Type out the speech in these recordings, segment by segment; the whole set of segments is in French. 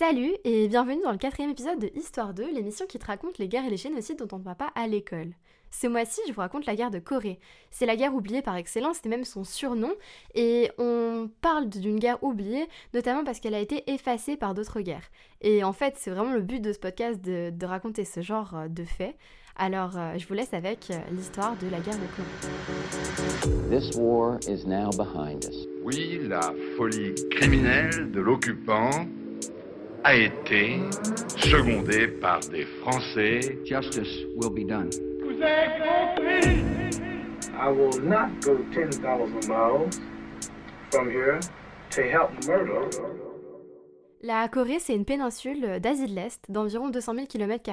Salut et bienvenue dans le quatrième épisode de Histoire 2, l'émission qui te raconte les guerres et les génocides dont on ne va pas à l'école. Ce mois-ci, je vous raconte la guerre de Corée. C'est la guerre oubliée par excellence, c'était même son surnom, et on parle d'une guerre oubliée, notamment parce qu'elle a été effacée par d'autres guerres. Et en fait, c'est vraiment le but de ce podcast de, de raconter ce genre euh, de faits. Alors, euh, je vous laisse avec euh, l'histoire de la guerre de Corée. This war is now behind us. Oui, la folie criminelle de l'occupant a été secondée par des Français. Justice will be done. I will not go 10,000 miles from here to help murder. La Corée, c'est une péninsule d'Asie de l'Est d'environ 200 000 km.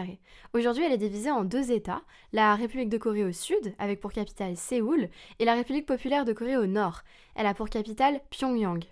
Aujourd'hui, elle est divisée en deux États, la République de Corée au sud, avec pour capitale Séoul, et la République populaire de Corée au nord. Elle a pour capitale Pyongyang.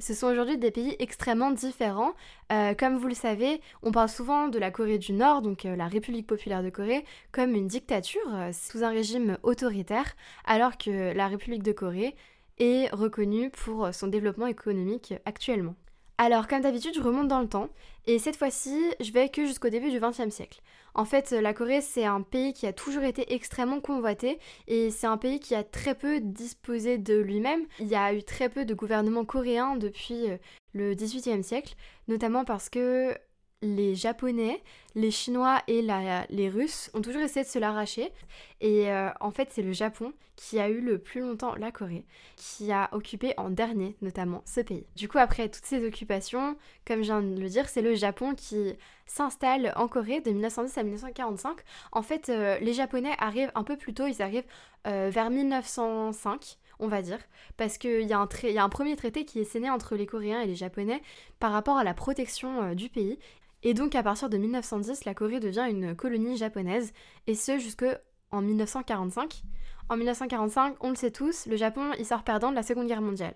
Ce sont aujourd'hui des pays extrêmement différents. Euh, comme vous le savez, on parle souvent de la Corée du Nord, donc euh, la République populaire de Corée, comme une dictature euh, sous un régime autoritaire, alors que la République de Corée est reconnue pour son développement économique actuellement. Alors, comme d'habitude, je remonte dans le temps, et cette fois-ci, je vais que jusqu'au début du XXe siècle. En fait, la Corée, c'est un pays qui a toujours été extrêmement convoité, et c'est un pays qui a très peu disposé de lui-même. Il y a eu très peu de gouvernements coréens depuis euh, le XVIIIe siècle, notamment parce que les Japonais, les Chinois et les Russes ont toujours essayé de se l'arracher. Et euh, en fait, c'est le Japon qui a eu le plus longtemps la Corée, qui a occupé en dernier notamment ce pays. Du coup, après toutes ces occupations, comme je viens de le dire, c'est le Japon qui s'installe en Corée de 1910 à 1945. En fait, euh, les Japonais arrivent un peu plus tôt, ils arrivent euh, vers 1905 on va dire, parce qu'il y, a un premier traité qui est signé entre les Coréens et les Japonais par rapport à la protection du pays. Et donc à partir de 1910, la Corée devient une colonie japonaise, et ce jusqu'en 1945. En 1945, on le sait tous, le Japon il sort perdant de la Seconde Guerre mondiale.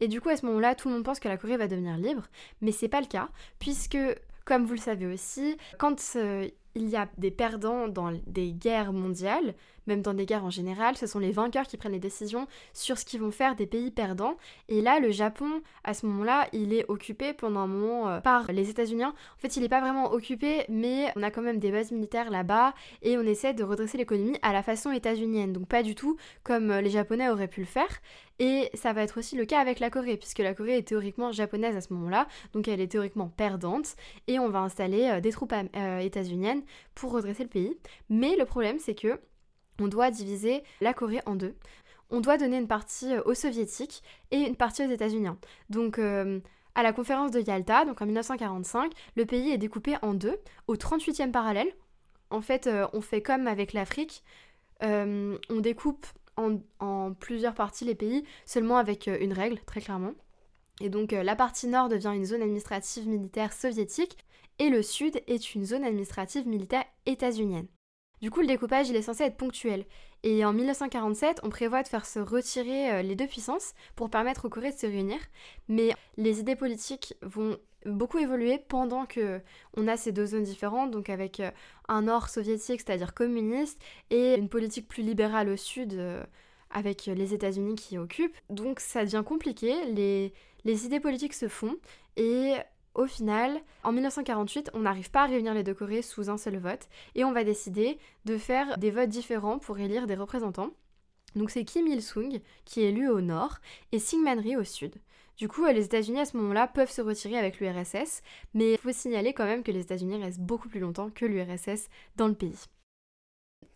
Et du coup à ce moment-là, tout le monde pense que la Corée va devenir libre, mais c'est pas le cas, puisque comme vous le savez aussi, quand euh, il y a des perdants dans des guerres mondiales, même dans des guerres en général, ce sont les vainqueurs qui prennent les décisions sur ce qu'ils vont faire des pays perdants. Et là, le Japon, à ce moment-là, il est occupé pendant un moment euh, par les États-Unis. En fait, il n'est pas vraiment occupé, mais on a quand même des bases militaires là-bas et on essaie de redresser l'économie à la façon états-unienne. Donc pas du tout comme euh, les Japonais auraient pu le faire. Et ça va être aussi le cas avec la Corée, puisque la Corée est théoriquement japonaise à ce moment-là, donc elle est théoriquement perdante, et on va installer euh, des troupes états-uniennes pour redresser le pays. Mais le problème, c'est que on doit diviser la Corée en deux. On doit donner une partie euh, aux soviétiques et une partie aux États-Unis. Donc euh, à la conférence de Yalta, en 1945, le pays est découpé en deux, au 38e parallèle. En fait, euh, on fait comme avec l'Afrique, on découpe en, en plusieurs parties les pays, seulement avec une règle, très clairement. Et donc la partie nord devient une zone administrative militaire soviétique, et le sud est une zone administrative militaire états-unienne. Du coup, le découpage, il est censé être ponctuel. Et en 1947, on prévoit de faire se retirer euh, les deux puissances pour permettre aux Corées de se réunir. Mais les idées politiques vont beaucoup évoluer pendant que on a ces deux zones différentes, donc avec euh, un nord soviétique, c'est-à-dire communiste, et une politique plus libérale au sud, euh, avec les États-Unis qui occupent. Donc ça devient compliqué, les, les idées politiques se font, et au final, en 1948, on n'arrive pas à réunir les deux Corées sous un seul vote, et on va décider de faire des votes différents pour élire des représentants. Donc c'est Kim Il-sung qui est élu au nord et Syngman Rhee au sud. Du coup, euh, les États-Unis à ce moment-là peuvent se retirer avec l'URSS, mais il faut signaler quand même que les États-Unis restent beaucoup plus longtemps que l'URSS dans le pays.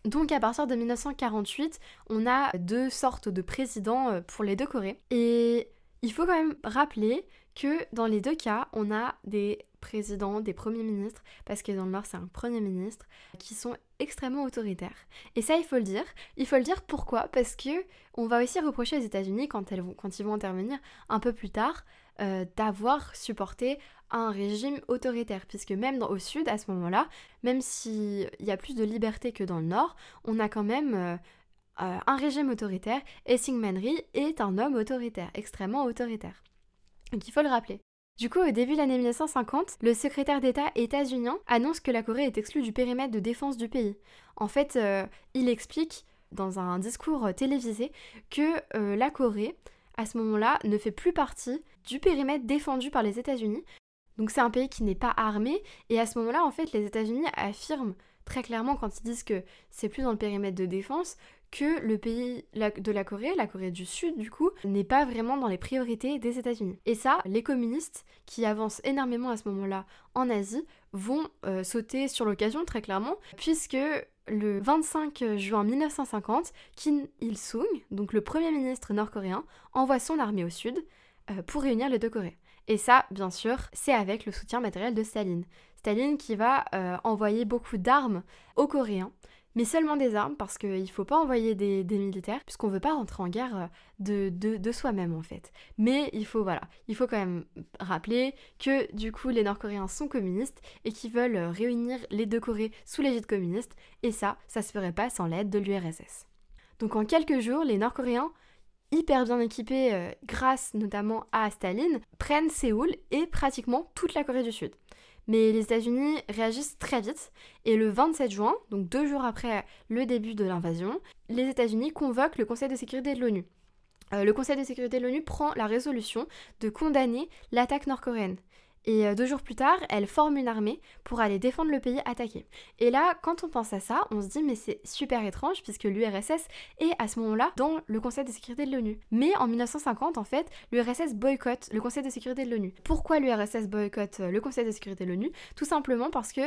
Donc à partir de 1948, on a deux sortes de présidents euh, pour les deux Corées. Et il faut quand même rappeler que dans les deux cas, on a des présidents, des premiers ministres, parce que dans le Nord c'est un premier ministre, qui sont extrêmement autoritaires. Et ça, il faut le dire. Il faut le dire pourquoi? Parce que on va aussi reprocher aux États-Unis, quand, ils vont intervenir un peu plus tard, euh, d'avoir supporté un régime autoritaire, puisque même dans- au sud, à ce moment-là, même s'il y a plus de liberté que dans le nord, on a quand même euh, euh, un régime autoritaire, et Syngman Rhee est un homme autoritaire, extrêmement autoritaire. Donc il faut le rappeler. Du coup, au début de l'année 1950, le secrétaire d'État états-unien annonce que la Corée est exclue du périmètre de défense du pays. En fait, euh, il explique dans un discours euh, télévisé que euh, la Corée, à ce moment-là, ne fait plus partie du périmètre défendu par les États-Unis, Donc c'est un pays qui n'est pas armé et à ce moment-là en fait les États-Unis affirment très clairement quand ils disent que c'est plus dans le périmètre de défense que le pays de la Corée, la Corée du Sud du coup, n'est pas vraiment dans les priorités des États-Unis. Et ça, les communistes qui avancent énormément à ce moment-là en Asie vont euh, sauter sur l'occasion très clairement, puisque le 25 juin 1950, Kim Il-sung, donc le premier ministre nord-coréen, envoie son armée au sud euh, pour réunir les deux Corées. Et ça, bien sûr, c'est avec le soutien matériel de Staline. Staline qui va euh, envoyer beaucoup d'armes aux Coréens mais seulement des armes, parce qu'il ne faut pas envoyer des, militaires, puisqu'on ne veut pas rentrer en guerre euh, de, soi-même en fait. Mais il faut, quand même rappeler que du coup les Nord-Coréens sont communistes et qu'ils veulent euh, réunir les deux Corées sous l'égide communiste, et ça, ça se ferait pas sans l'aide de l'URSS. Donc en quelques jours, les Nord-Coréens hyper bien équipés euh, grâce notamment à Staline, prennent Séoul et pratiquement toute la Corée du Sud. Mais les États-Unis réagissent très vite et le 27 juin, donc deux jours après le début de l'invasion, les États-Unis convoquent le Conseil de sécurité de l'ONU. Euh, le Conseil de sécurité de l'ONU prend la résolution de condamner l'attaque nord-coréenne. Et euh, deux jours plus tard, elle forme une armée pour aller défendre le pays attaqué. Et là, quand on pense à ça, on se dit mais c'est super étrange puisque l'URSS est à ce moment-là dans le Conseil de sécurité de l'ONU. Mais en 1950, en fait, l'URSS boycotte le Conseil de sécurité de l'ONU. Pourquoi l'URSS boycotte euh, le Conseil de sécurité de l'ONU? Tout simplement parce que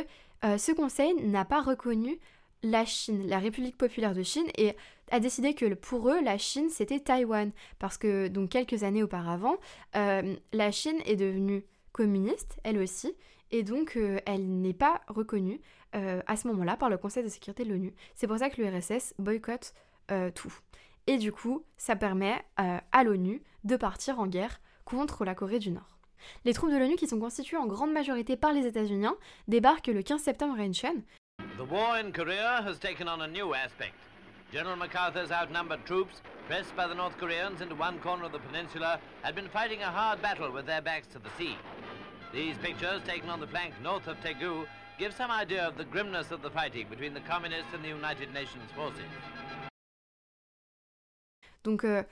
euh, ce conseil n'a pas reconnu la Chine, la République populaire de Chine, et a décidé que pour eux, la Chine, c'était Taïwan. Parce que, donc, quelques années auparavant, la Chine est devenue communiste, elle aussi, et donc euh, elle n'est pas reconnue euh, à ce moment-là par le Conseil de sécurité de l'ONU. C'est pour ça que l'URSS boycotte euh, tout. Et du coup, ça permet à l'ONU de partir en guerre contre la Corée du Nord. Les troupes de l'ONU, qui sont constituées en grande majorité par les États-Unis, débarquent le 15 septembre à Incheon. The war in Korea has taken on a new aspect. General MacArthur's outnumbered troops, pressed by the North Koreans into one corner of the peninsula, had been fighting a hard battle with their backs to the sea. These pictures, taken on the flank north of Taegu, give some idea of the grimness of the fighting between the Communists and the United Nations forces. Donc, euh,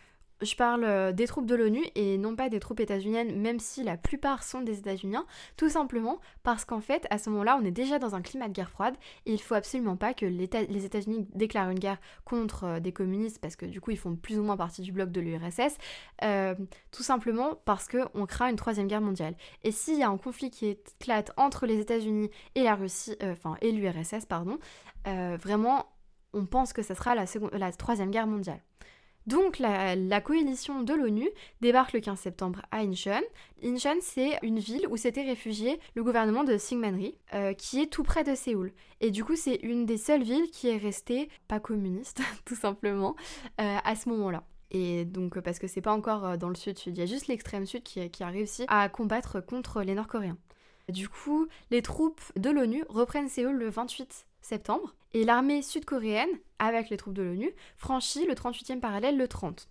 je parle euh, des troupes de l'ONU et non pas des troupes états-uniennes, même si la plupart sont des États-Unis, tout simplement parce qu'en fait, à ce moment-là, on est déjà dans un climat de guerre froide et il faut absolument pas que les États-Unis déclarent une guerre contre euh, des communistes parce que du coup, ils font plus ou moins partie du bloc de l'URSS, euh, tout simplement parce qu'on craint une troisième guerre mondiale. Et s'il y a un conflit qui éclate entre les États-Unis et la Russie, enfin, et l'URSS, pardon, vraiment, on pense que ce sera la, la troisième guerre mondiale. Donc la, coalition de l'ONU débarque le 15 septembre à Incheon. Incheon, c'est une ville où s'était réfugié le gouvernement de Syngmanri, euh, qui est tout près de Séoul. Et du coup, c'est une des seules villes qui est restée pas communiste, tout simplement, euh, à ce moment-là. Et donc, parce que c'est pas encore euh, dans le sud-sud, il y a juste l'extrême sud qui, qui a réussi à combattre contre les Nord-Coréens. Du coup, les troupes de l'ONU reprennent Séoul le 28 septembre et l'armée sud-coréenne, avec les troupes de l'ONU, franchit le 38e parallèle le 30.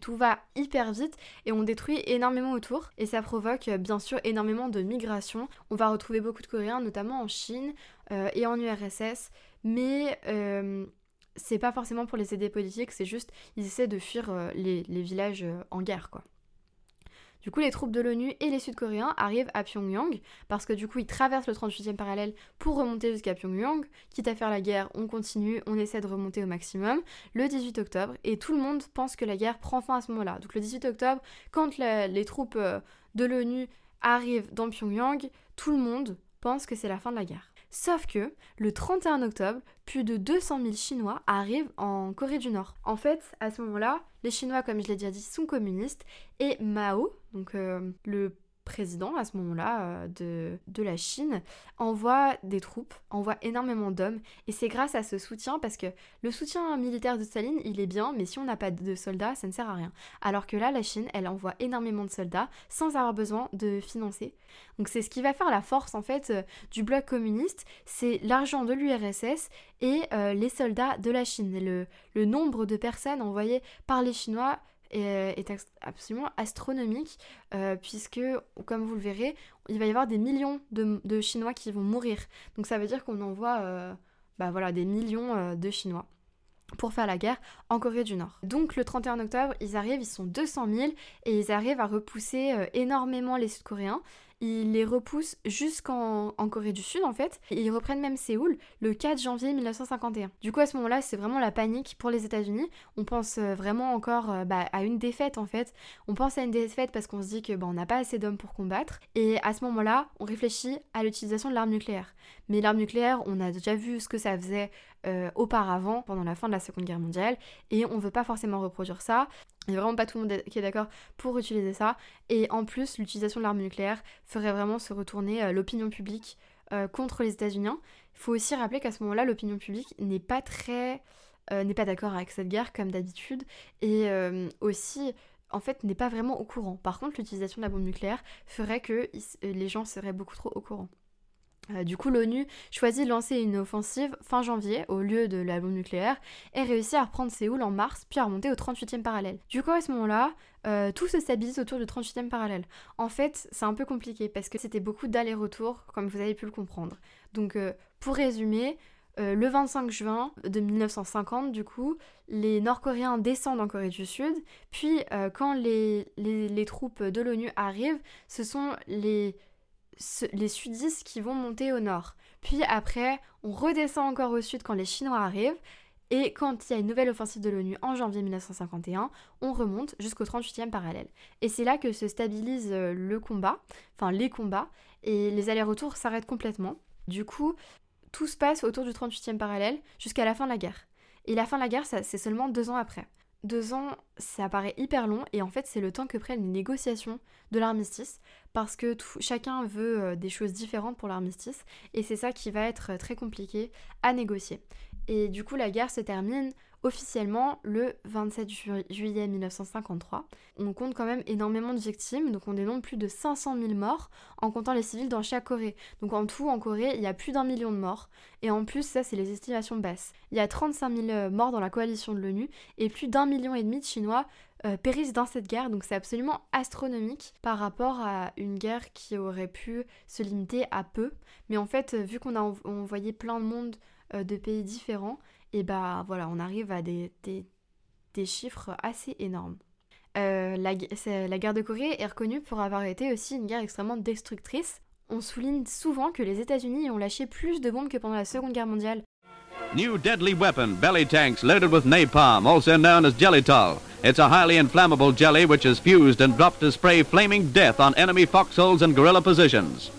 Tout va hyper vite et on détruit énormément autour et ça provoque bien sûr énormément de migration. On va retrouver beaucoup de Coréens, notamment en Chine euh, et en URSS, mais euh, c'est pas forcément pour les aider politiques, c'est juste ils essaient de fuir euh, les, les, villages en guerre quoi. Du coup, les troupes de l'ONU et les Sud-Coréens arrivent à Pyongyang parce que du coup, ils traversent le 38e parallèle pour remonter jusqu'à Pyongyang. Quitte à faire la guerre, on continue, on essaie de remonter au maximum le 18 octobre et tout le monde pense que la guerre prend fin à ce moment-là. Donc le 18 octobre, quand les troupes euh, de l'ONU arrivent dans Pyongyang, tout le monde pense que c'est la fin de la guerre. Sauf que le 31 octobre, plus de 200 000 Chinois arrivent en Corée du Nord. En fait, à ce moment-là, les Chinois, comme je l'ai déjà dit, sont communistes et Mao, donc euh, le président à ce moment-là euh, de, de, la Chine envoie des troupes, envoie énormément d'hommes et c'est grâce à ce soutien parce que le soutien militaire de Staline il est bien mais si on n'a pas de soldats ça ne sert à rien. Alors que là la Chine elle envoie énormément de soldats sans avoir besoin de financer. Donc c'est ce qui va faire la force en fait euh, du bloc communiste, c'est l'argent de l'URSS et euh, les soldats de la Chine. Le, le nombre de personnes envoyées par les Chinois est, absolument astronomique, euh, puisque, comme vous le verrez, il va y avoir des millions de, Chinois qui vont mourir. Donc ça veut dire qu'on envoie euh, bah des millions de Chinois pour faire la guerre en Corée du Nord. Donc le 31 octobre, ils arrivent, ils sont 200 000 et ils arrivent à repousser énormément les Sud-Coréens ils les repoussent jusqu'en en Corée du Sud en fait. Et ils reprennent même Séoul le 4 janvier 1951. Du coup à ce moment-là c'est vraiment la panique pour les États-Unis. On pense euh, vraiment encore euh, bah, à une défaite en fait. On pense à une défaite parce qu'on se dit que bah, on n'a pas assez d'hommes pour combattre. Et à ce moment-là on réfléchit à l'utilisation de l'arme nucléaire. Mais l'arme nucléaire on a déjà vu ce que ça faisait euh, auparavant, pendant la fin de la Seconde Guerre mondiale, et on veut pas forcément reproduire ça. Il n'y a vraiment pas tout le monde qui est d'accord pour utiliser ça. Et en plus, l'utilisation de l'arme nucléaire ferait vraiment se retourner euh, l'opinion publique euh, contre les États-Unis. Il faut aussi rappeler qu'à ce moment-là, l'opinion publique n'est pas très n'est pas d'accord avec cette guerre comme d'habitude, et aussi en fait n'est pas vraiment au courant. Par contre, l'utilisation de la bombe nucléaire ferait que les gens seraient beaucoup trop au courant. Euh, du coup, l'ONU choisit de lancer une offensive fin janvier au lieu de la bombe nucléaire et réussit à reprendre Séoul en mars puis à remonter au 38e parallèle. Du coup, à ce moment-là, euh, tout se stabilise autour du 38e parallèle. En fait, c'est un peu compliqué parce que c'était beaucoup d'allers-retours, comme vous avez pu le comprendre. Donc, euh, pour résumer, le 25 juin de 1950, du coup, les Nord-Coréens descendent en Corée du Sud, puis quand les, les troupes de l'ONU arrivent, ce sont les les sudistes qui vont monter au nord. Puis après, on redescend encore au sud quand les Chinois arrivent. Et quand il y a une nouvelle offensive de l'ONU en janvier 1951, on remonte jusqu'au 38e parallèle. Et c'est là que se stabilise euh, le combat, enfin les combats, et les allers-retours s'arrêtent complètement. Du coup, tout se passe autour du 38e parallèle jusqu'à la fin de la guerre. Et la fin de la guerre, c'est seulement deux ans après. Deux ans, ça paraît hyper long et en fait c'est le temps que prennent les négociations de l'armistice parce que chacun veut euh, des choses différentes pour l'armistice et c'est ça qui va être très compliqué à négocier. Et du coup la guerre se termine officiellement le 27 juillet 1953. On compte quand même énormément de victimes, donc on dénombre plus de 500 000 morts en comptant les civils dans chaque Corée. Donc en tout, en Corée, il y a plus d'un million de morts. Et en plus, ça, c'est les estimations basses. Il y a 35 000 euh, morts dans la coalition de l'ONU et plus d'un million et demi de Chinois euh, périssent dans cette guerre. Donc c'est absolument astronomique par rapport à une guerre qui aurait pu se limiter à peu. Mais en fait, vu qu'on a envoyé plein de monde euh, de pays différents, et bah voilà, on arrive à des, des, chiffres assez énormes. Euh, la, la guerre de Corée est reconnue pour avoir été aussi une guerre extrêmement destructrice. On souligne souvent que les États-Unis ont lâché plus de bombes que pendant la Seconde Guerre mondiale. New deadly weapon, belly tanks loaded with napalm, also known as Jellytol. It's a highly inflammable jelly which is fused and dropped to spray flaming death on enemy foxholes and guerrilla positions.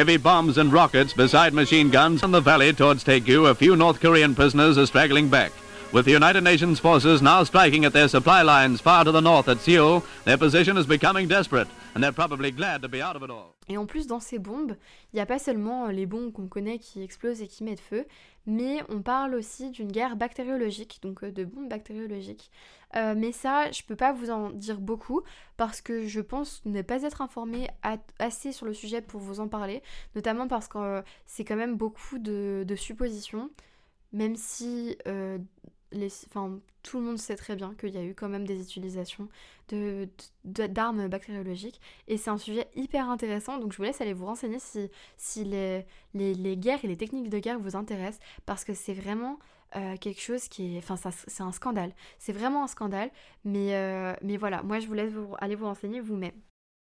Heavy bombs and rockets beside machine guns in the valley towards Taegu, a few North Korean prisoners are straggling back. With the United Nations forces now striking at their supply lines far to the north at Seoul, their position is becoming desperate, and they're probably glad to be out of it all. Et en plus, dans ces bombes, il n'y a pas seulement les bombes qu'on connaît qui explosent et qui mettent feu, mais on parle aussi d'une guerre bactériologique, donc euh, de bombes bactériologiques. Euh, mais ça, je peux pas vous en dire beaucoup parce que je pense ne pas être informée assez sur le sujet pour vous en parler, notamment parce que euh, c'est quand même beaucoup de, suppositions, même si tout le monde sait très bien qu'il y a eu quand même des utilisations d'armes bactériologiques et c'est un sujet hyper intéressant donc je vous laisse aller vous renseigner si, les, les, guerres et les techniques de guerre vous intéressent parce que c'est vraiment euh, quelque chose qui est... Enfin, c'est un scandale. C'est vraiment un scandale. Mais, euh, mais voilà, moi je vous laisse vous, aller vous renseigner vous-même.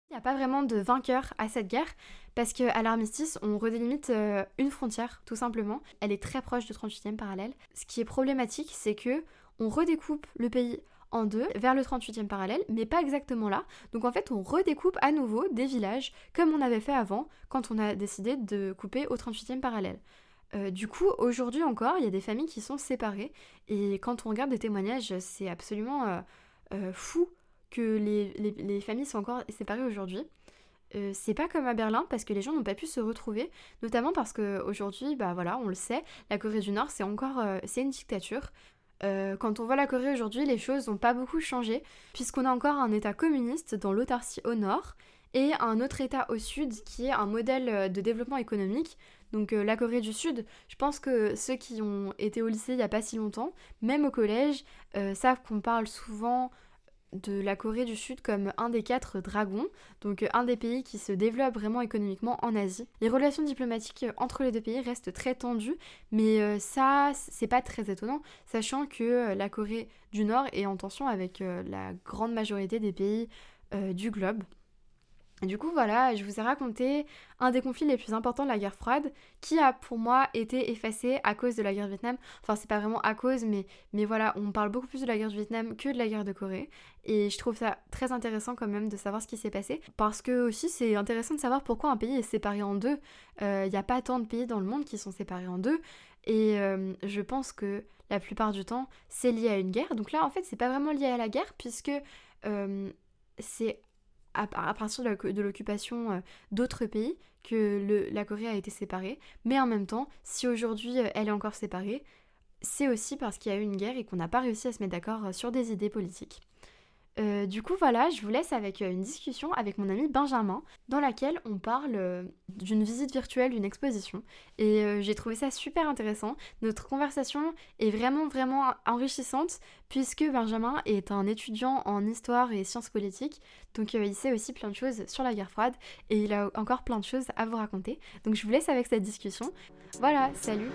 Il n'y a pas vraiment de vainqueur à cette guerre parce qu'à l'armistice, on redélimite euh, une frontière, tout simplement. Elle est très proche du 38e parallèle. Ce qui est problématique, c'est que on redécoupe le pays en deux vers le 38e parallèle, mais pas exactement là. Donc en fait, on redécoupe à nouveau des villages comme on avait fait avant quand on a décidé de couper au 38e parallèle. Euh, du coup, aujourd'hui encore, il y a des familles qui sont séparées. Et quand on regarde des témoignages, c'est absolument euh, euh, fou que les, familles soient encore séparées aujourd'hui. c'est pas comme à Berlin parce que les gens n'ont pas pu se retrouver, notamment parce qu'aujourd'hui, bah voilà, on le sait, la Corée du Nord c'est encore une dictature. quand on voit la Corée aujourd'hui, les choses n'ont pas beaucoup changé, puisqu'on a encore un État communiste dans l'autarcie au nord et un autre État au sud qui est un modèle de développement économique donc euh, la Corée du Sud, je pense que ceux qui ont été au lycée il n'y a pas si longtemps, même au collège, euh, savent qu'on parle souvent de la Corée du Sud comme un des quatre dragons, donc euh, un des pays qui se développe vraiment économiquement en Asie. Les relations diplomatiques entre les deux pays restent très tendues, mais ça, c'est pas très étonnant, sachant que la Corée du Nord est en tension avec la grande majorité des pays du globe. Du coup, voilà, je vous ai raconté un des conflits les plus importants de la guerre froide, qui a pour moi été effacé à cause de la guerre du Vietnam. Enfin, c'est pas vraiment à cause, mais, mais voilà, on parle beaucoup plus de la guerre du Vietnam que de la guerre de Corée. Et je trouve ça très intéressant quand même de savoir ce qui s'est passé. Parce que aussi, c'est intéressant de savoir pourquoi un pays est séparé en deux. Il n'y a pas tant de pays dans le monde qui sont séparés en deux. Et euh, je pense que la plupart du temps, c'est lié à une guerre. Donc là, en fait, c'est pas vraiment lié à la guerre, puisque euh, c'est à, partir de l'occupation euh, d'autres pays que la Corée a été séparée. Mais en même temps, si aujourd'hui elle est encore séparée, c'est aussi parce qu'il y a eu une guerre et qu'on n'a pas réussi à se mettre d'accord sur des idées politiques. Euh, du coup, voilà, je vous laisse avec euh, une discussion avec mon ami Benjamin, dans laquelle on parle euh, d'une visite virtuelle d'une exposition. Et j'ai trouvé ça super intéressant. Notre conversation est vraiment, vraiment enrichissante, puisque Benjamin est un étudiant en histoire et sciences politiques. Donc, il sait aussi plein de choses sur la guerre froide, et il a encore plein de choses à vous raconter. Donc, je vous laisse avec cette discussion. Voilà, salut!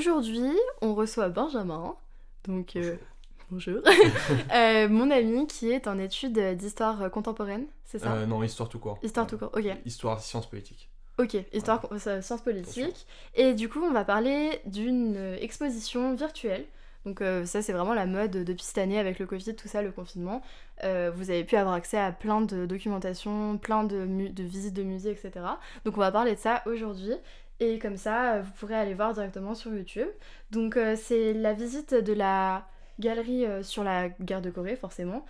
Aujourd'hui, on reçoit Benjamin. Donc euh, bonjour. Euh, mon ami qui est en études d'histoire contemporaine, c'est ça? Euh, Non, histoire tout court. Histoire tout court, ok. Histoire sciences politiques. Ok, histoire sciences politiques. Et du coup, on va parler d'une exposition virtuelle. Donc ça, c'est vraiment la mode depuis cette année avec le Covid, tout ça, le confinement. vous avez pu avoir accès à plein de documentation, plein de, de visites de musées, etc. Donc on va parler de ça aujourd'hui. Et comme ça, euh, vous pourrez aller voir directement sur YouTube. Donc euh, c'est la visite de la galerie euh, sur la guerre de Corée, forcément,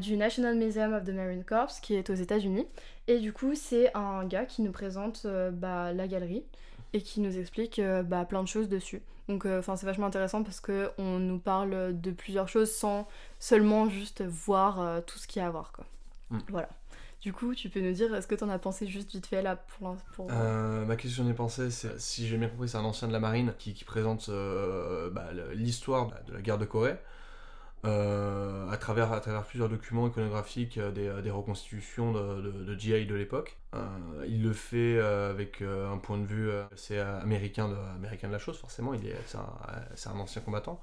du National Museum of the Marine Corps, qui est aux États-Unis. Et du coup, c'est un gars qui nous présente bah, la galerie et qui nous explique bah, plein de choses dessus. Donc enfin c'est vachement intéressant parce qu'on nous parle de plusieurs choses sans seulement juste voir tout ce qu'il y a à voir. Quoi. Mm. Voilà. Du coup, tu peux nous dire, est-ce que tu en as pensé juste vite fait là pour, pour... Euh, Ma question j'en ai pensé, c'est si j'ai bien compris, c'est un ancien de la marine qui, présente euh, bah, l'histoire bah, de la guerre de Corée. Euh, à, travers, à travers plusieurs documents iconographiques des, reconstitutions de, GI de l'époque. il le fait avec un point de vue assez américain de, américain de la chose, forcément, c'est un, un, ancien combattant.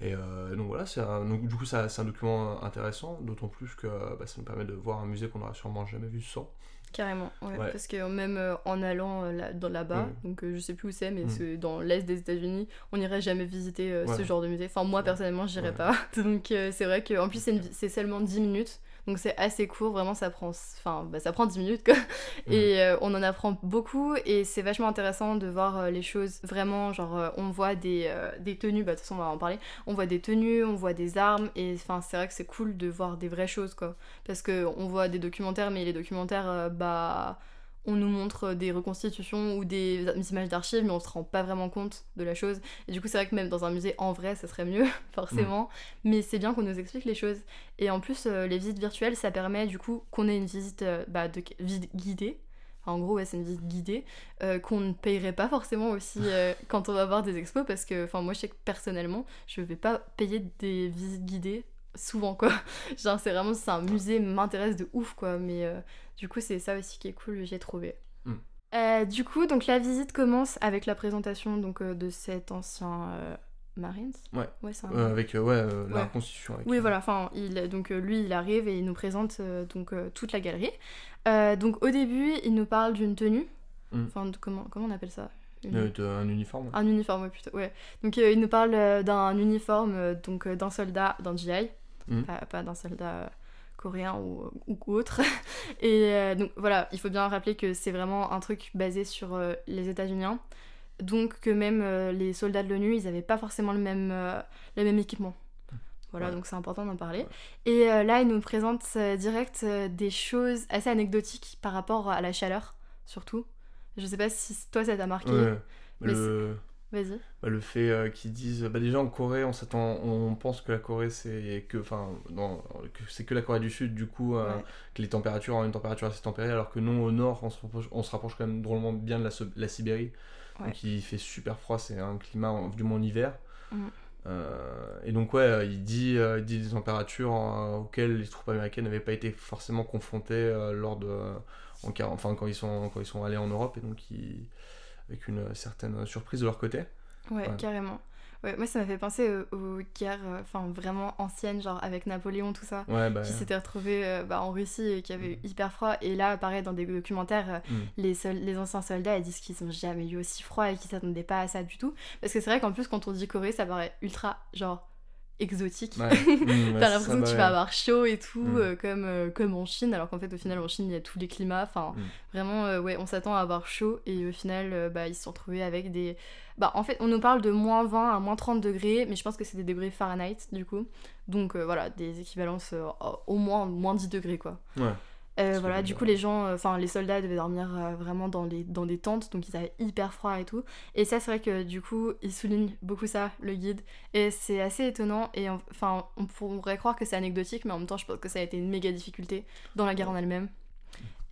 Et euh, donc voilà, du coup, c'est un document intéressant, d'autant plus que bah, ça nous permet de voir un musée qu'on n'aurait sûrement jamais vu sans. Carrément, ouais, parce que même euh, en allant euh, là, dans là-bas, donc je sais plus où c'est, mais mm. c'est dans l'est des États-Unis, on n'irait jamais visiter ce genre de musée. Enfin, moi personnellement, j'irais pas. Donc c'est vrai qu'en plus, c'est seulement 10 minutes. Donc c'est assez court, vraiment ça prend, enfin, bah, ça prend 10 minutes quoi. Et euh, on en apprend beaucoup et c'est vachement intéressant de voir euh, les choses vraiment, genre euh, on voit des, des tenues, bah de toute façon on va en parler, on voit des tenues, on voit des armes et enfin c'est vrai que c'est cool de voir des vraies choses quoi. Parce que on voit des documentaires mais les documentaires bah on nous montre des reconstitutions ou des images d'archives, mais on se rend pas vraiment compte de la chose. Et du coup, c'est vrai que même dans un musée en vrai, ça serait mieux, forcément. Mm. Mais c'est bien qu'on nous explique les choses. Et en plus, euh, les visites virtuelles, ça permet du coup qu'on ait une visite euh, bah, de, guidée. en gros, ouais, c'est une visite guidée euh, qu'on ne payerait pas forcément aussi quand on va voir des expos parce que, enfin, moi, je sais que personnellement, je vais pas payer des visites guidées souvent, quoi. Genre, c'est vraiment, c'est un musée m'intéresse de ouf, quoi. Mais du coup, c'est ça aussi qui est cool, j'ai trouvé. Hmm. Euh, du coup, donc la visite commence avec la présentation donc, euh, de cet ancien euh, Marines. Ouais. ouais avec ouais, la reconstitution. oui, voilà. Enfin, il, donc lui, il arrive et il nous présente donc toute la galerie. donc au début, il nous parle d'une tenue. Hmm. Enfin, comment comment on appelle ça? Un uniforme. Un uniforme, plutôt. Ouais. Donc il nous parle d'un uniforme donc d'un soldat, d'un GI, hmm. pas d'un soldat coréen ou, ou autre. Et euh, donc voilà, il faut bien rappeler que c'est vraiment un truc basé sur euh, les États-Unis. Donc que même euh, les soldats de l'ONU, ils n'avaient pas forcément le même, le même équipement. Voilà, donc c'est important d'en parler. Et là, il nous présente direct des choses assez anecdotiques par rapport à la chaleur, surtout. Je sais pas si toi ça t'a marqué. mais le... Vas-y. Bah, le fait euh, qu'ils disent, bah, déjà en Corée, on s'attend, on pense que la Corée c'est que, enfin, c'est que la Corée du Sud, du coup, euh, que les températures ont une température assez tempérée, alors que non, au nord, on se rapproche, on se rapproche quand même drôlement bien de la, la Sibérie, donc il fait super froid, c'est un climat du moins en hiver. Mm. Euh, et donc, ouais, il dit, il dit des températures auxquelles les troupes américaines n'avaient pas été forcément confrontées lors de. en enfin, quand ils, sont, quand ils sont allés en Europe, et donc ils- avec une certaine surprise de leur côté. Ouais, Ouais. carrément. Ouais, moi, ça m'a fait penser aux, aux guerres euh, enfin, vraiment anciennes, genre avec Napoléon, tout ça. Ouais, bah. qui s'étaient retrouvés euh, bah, en Russie et qui avaient eu hyper froid. Et là, pareil, dans des documentaires, euh, Mm. les, sol- les anciens soldats ils disent qu'ils ont jamais eu aussi froid et qu'ils s'attendaient pas à ça du tout. Parce que c'est vrai qu'en plus, quand on dit Corée, ça paraît ultra, genre, exotique. Ouais. Mm, T'as l'impression que tu vas avoir chaud et tout, Mm. euh, comme, euh, comme en Chine, alors qu'en fait, au final, en Chine, il y a tous les climats. Enfin, Mm. vraiment, euh, ouais, on s'attend à avoir chaud et au final, bah, ils se sont retrouvés avec des. Bah, en fait, on nous parle de moins 20 à moins 30 degrés, mais je pense que c'est des degrés Fahrenheit, du coup. Donc, voilà, des équivalences au moins moins 10 degrés, quoi. Ouais. Euh, voilà, du coup, les gens, enfin, les soldats devaient dormir euh, vraiment dans, les, dans des tentes, donc ils avaient hyper froid et tout. Et ça, c'est vrai que du coup, il souligne beaucoup ça, le guide. Et c'est assez étonnant, et en- enfin, on pourrait croire que c'est anecdotique, mais en même temps, je pense que ça a été une méga difficulté dans la guerre en elle-même.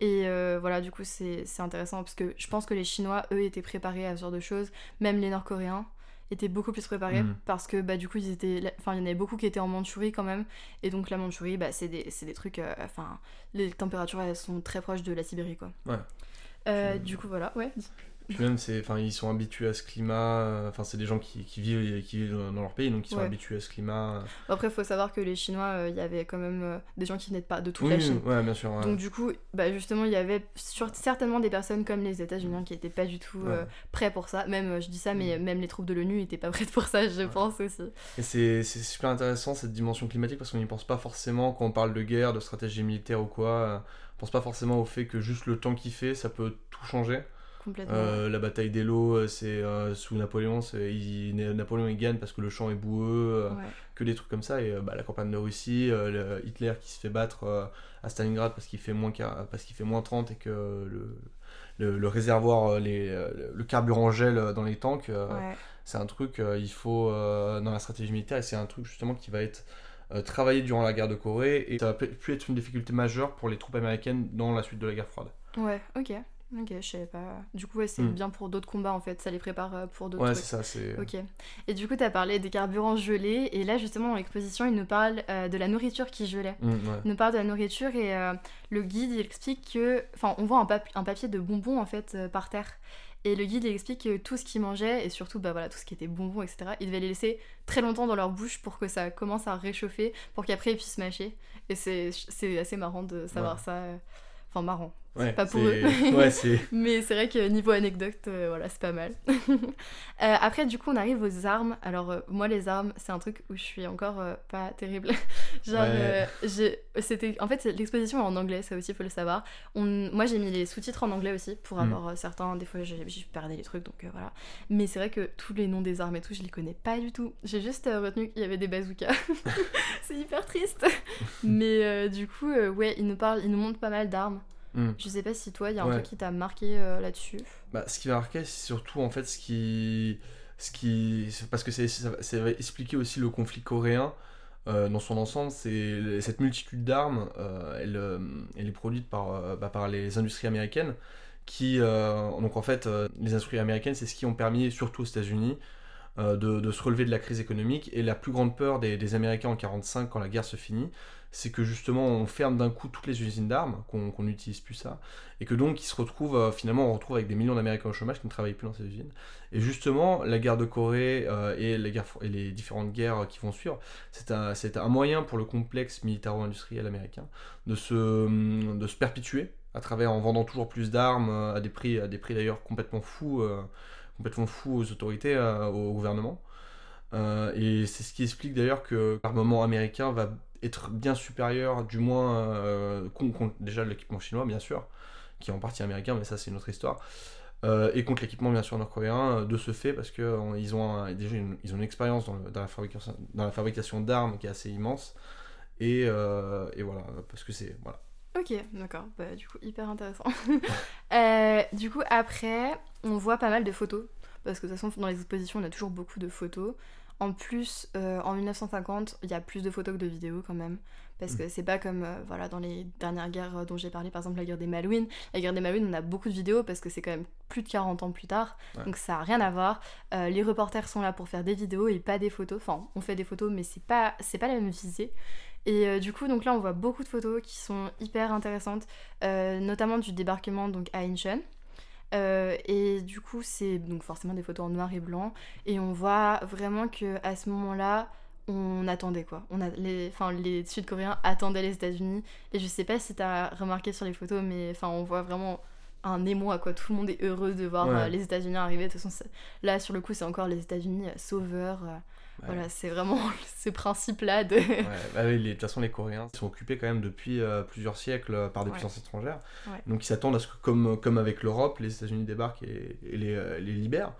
Et euh, voilà, du coup, c'est c'est intéressant, parce que je pense que les Chinois, eux, étaient préparés à ce genre de choses, même les Nord-Coréens étaient beaucoup plus préparés Mhm. parce que bah du coup ils étaient enfin il y en avait beaucoup qui étaient en Mandchourie quand même et donc la Mandchourie bah c'est des, des trucs euh, enfin les températures elles sont très proches de la Sibérie quoi Ouais. Euh, du coup voilà ouais Puis même, c'est, enfin, ils sont habitués à ce climat. euh, Enfin, c'est des gens qui, qui vivent, qui vivent dans leur pays, donc ils sont Ouais. habitués à ce climat. après faut savoir que les Chinois euh, il y avait quand même euh, des gens qui venaient pas de toute Oui, la oui, Chine ouais, bien sûr. ouais. donc du coup bah justement il y avait sur- certainement des personnes comme les États-Unis qui étaient pas du tout euh, prêts pour ça même euh, je dis ça mais même les troupes de l'ONU étaient pas prêtes pour ça je pense aussi Et c'est c'est super intéressant cette dimension climatique parce qu'on n'y pense pas forcément quand on parle de guerre, de stratégie militaire ou quoi. euh, On pense pas forcément au fait que juste le temps qu'il fait, ça peut tout changer. Complètement Euh, la bataille d'Elo, euh, c'est euh, sous Napoléon, il- Napoléon il gagne parce que le champ est boueux, Ouais. que des trucs comme ça. Et bah, la campagne de Russie, le- Hitler qui se fait battre à Stalingrad parce qu'il fait moins quar- parce qu'il fait moins 30 et que le, le, le réservoir, les, le carburant gèle dans les tanks. Ouais. c'est un truc, il faut, dans la stratégie militaire, et c'est un truc justement qui va être travaillé durant la guerre de Corée, et ça va pu pu être une difficulté majeure pour les troupes américaines dans la suite de la guerre froide. Ouais, ok. Ok, je savais pas. Du coup, ouais, c'est Hmm. bien pour d'autres combats en fait, ça les prépare euh, pour d'autres Ouais, c'est ça, c'est... Ok. Et du coup, t'as parlé des carburants gelés, et là, justement, dans l'exposition, il nous parle euh, de la nourriture qui gelait. Mm, ouais. Il nous parle de la nourriture, et euh, le guide, il explique que. Enfin, on voit un, pap- un papier de bonbons, en fait, euh, par terre. Et le guide, il explique que tout ce qu'ils mangeaient, et surtout, bah voilà, tout ce qui était bonbons, etc., ils devaient les laisser très longtemps dans leur bouche pour que ça commence à réchauffer, pour qu'après ils puissent mâcher. Et c'est assez marrant de savoir Ouais. ça. Enfin, marrant. Ouais, pas pour eux. ouais. Mais c'est vrai que niveau anecdote, euh, voilà, c'est pas mal. Euh, après, du coup, on arrive aux armes. Alors, euh, moi, les armes, c'est un truc où je suis encore pas terrible. Genre, Ouais. c'était... En fait, l'exposition est en anglais, ça aussi, faut le savoir. On... Moi, j'ai mis les sous-titres en anglais aussi, pour Mm. avoir certains... Des fois, j'ai perdu les trucs, donc voilà. Mais c'est vrai que tous les noms des armes et tout, je les connais pas du tout. J'ai juste retenu qu'il y avait des bazookas. c'est hyper triste. Mais du coup, ouais, il nous parle, il nous montre pas mal d'armes. Mm. Je sais pas si toi, il y a un Ouais. truc qui t'a marqué euh, là-dessus. Bah, ce qui va marquer, c'est surtout en fait ce qui. Ce qui parce que c'est- ça, va- ça va expliquer aussi le conflit coréen euh, dans son ensemble. C'est cette multitude d'armes, euh, elle, elle est produite par, bah, par les industries américaines. Qui, donc en fait, les industries américaines, c'est ce qui ont permis, surtout aux États-Unis, de, de se relever de la crise économique. Et la plus grande peur des, des Américains en 45, quand la guerre se finit, c'est que justement on ferme d'un coup toutes les usines d'armes, qu'on qu'on n'utilise plus ça, et que donc ils se retrouvent, euh, finalement on retrouve avec des millions d'Américains au chômage qui ne travaillent plus dans ces usines. Et justement, la guerre de Corée euh, et, les différentes guerres qui vont suivre, c'est un, moyen pour le complexe militaro-industriel américain de se, hum, de se perpétuer à travers en vendant toujours plus d'armes euh, à des prix, à des prix d'ailleurs complètement fous, complètement fous aux autorités, au gouvernement. Et c'est ce qui explique d'ailleurs que l'armement américain va être bien supérieur, du moins, euh, con- contre déjà l'équipement chinois, bien sûr, qui est en partie américain, mais ça c'est une autre histoire, euh, et contre l'équipement bien sûr nord-coréen, euh, de ce fait, parce qu'ils ont déjà une, ils ont une expérience dans, la fabrication, dans la fabrication d'armes qui est assez immense, et, voilà, parce que c'est. Voilà. Ok, d'accord. Bah, du coup, hyper intéressant. Du coup, après, on voit pas mal de photos. Parce que de toute façon, dans les expositions, on a toujours beaucoup de photos. En plus, euh, en 1950, il y a plus de photos que de vidéos quand même. Parce Mm. que c'est pas comme euh, voilà, dans les dernières guerres euh, dont j'ai parlé, par exemple la guerre des Malouines. La guerre des Malouines, on a beaucoup de vidéos parce que c'est quand même plus de 40 ans plus tard. Ouais. Donc ça a rien à voir. Euh, les reporters sont là pour faire des vidéos et pas des photos. Enfin, on fait des photos, mais c'est pas, pas la même visée. Et euh, du coup, donc là, on voit beaucoup de photos qui sont hyper intéressantes, euh, notamment du débarquement donc à Incheon. Euh, et du coup, c'est donc forcément des photos en noir et blanc. Et on voit vraiment que à ce moment-là, on attendait quoi. On a les, enfin, les Sud-Coréens attendaient les États-Unis. Et je sais pas si t'as remarqué sur les photos, mais enfin, on voit vraiment un émoi quoi. Tout le monde est heureux de voir Ouais. euh, les États-Unis arriver. De toute façon, là sur le coup, c'est encore les États-Unis euh, sauveurs. Ouais. Voilà, c'est vraiment ce principe-là de. Ouais, bah oui, les- de toute façon, les Coréens sont occupés quand même depuis euh, plusieurs siècles euh, par des Ouais. puissances étrangères. Donc ils s'attendent à ce que, comme, comme avec l'Europe, les États-Unis débarquent et, et les, euh, les libèrent.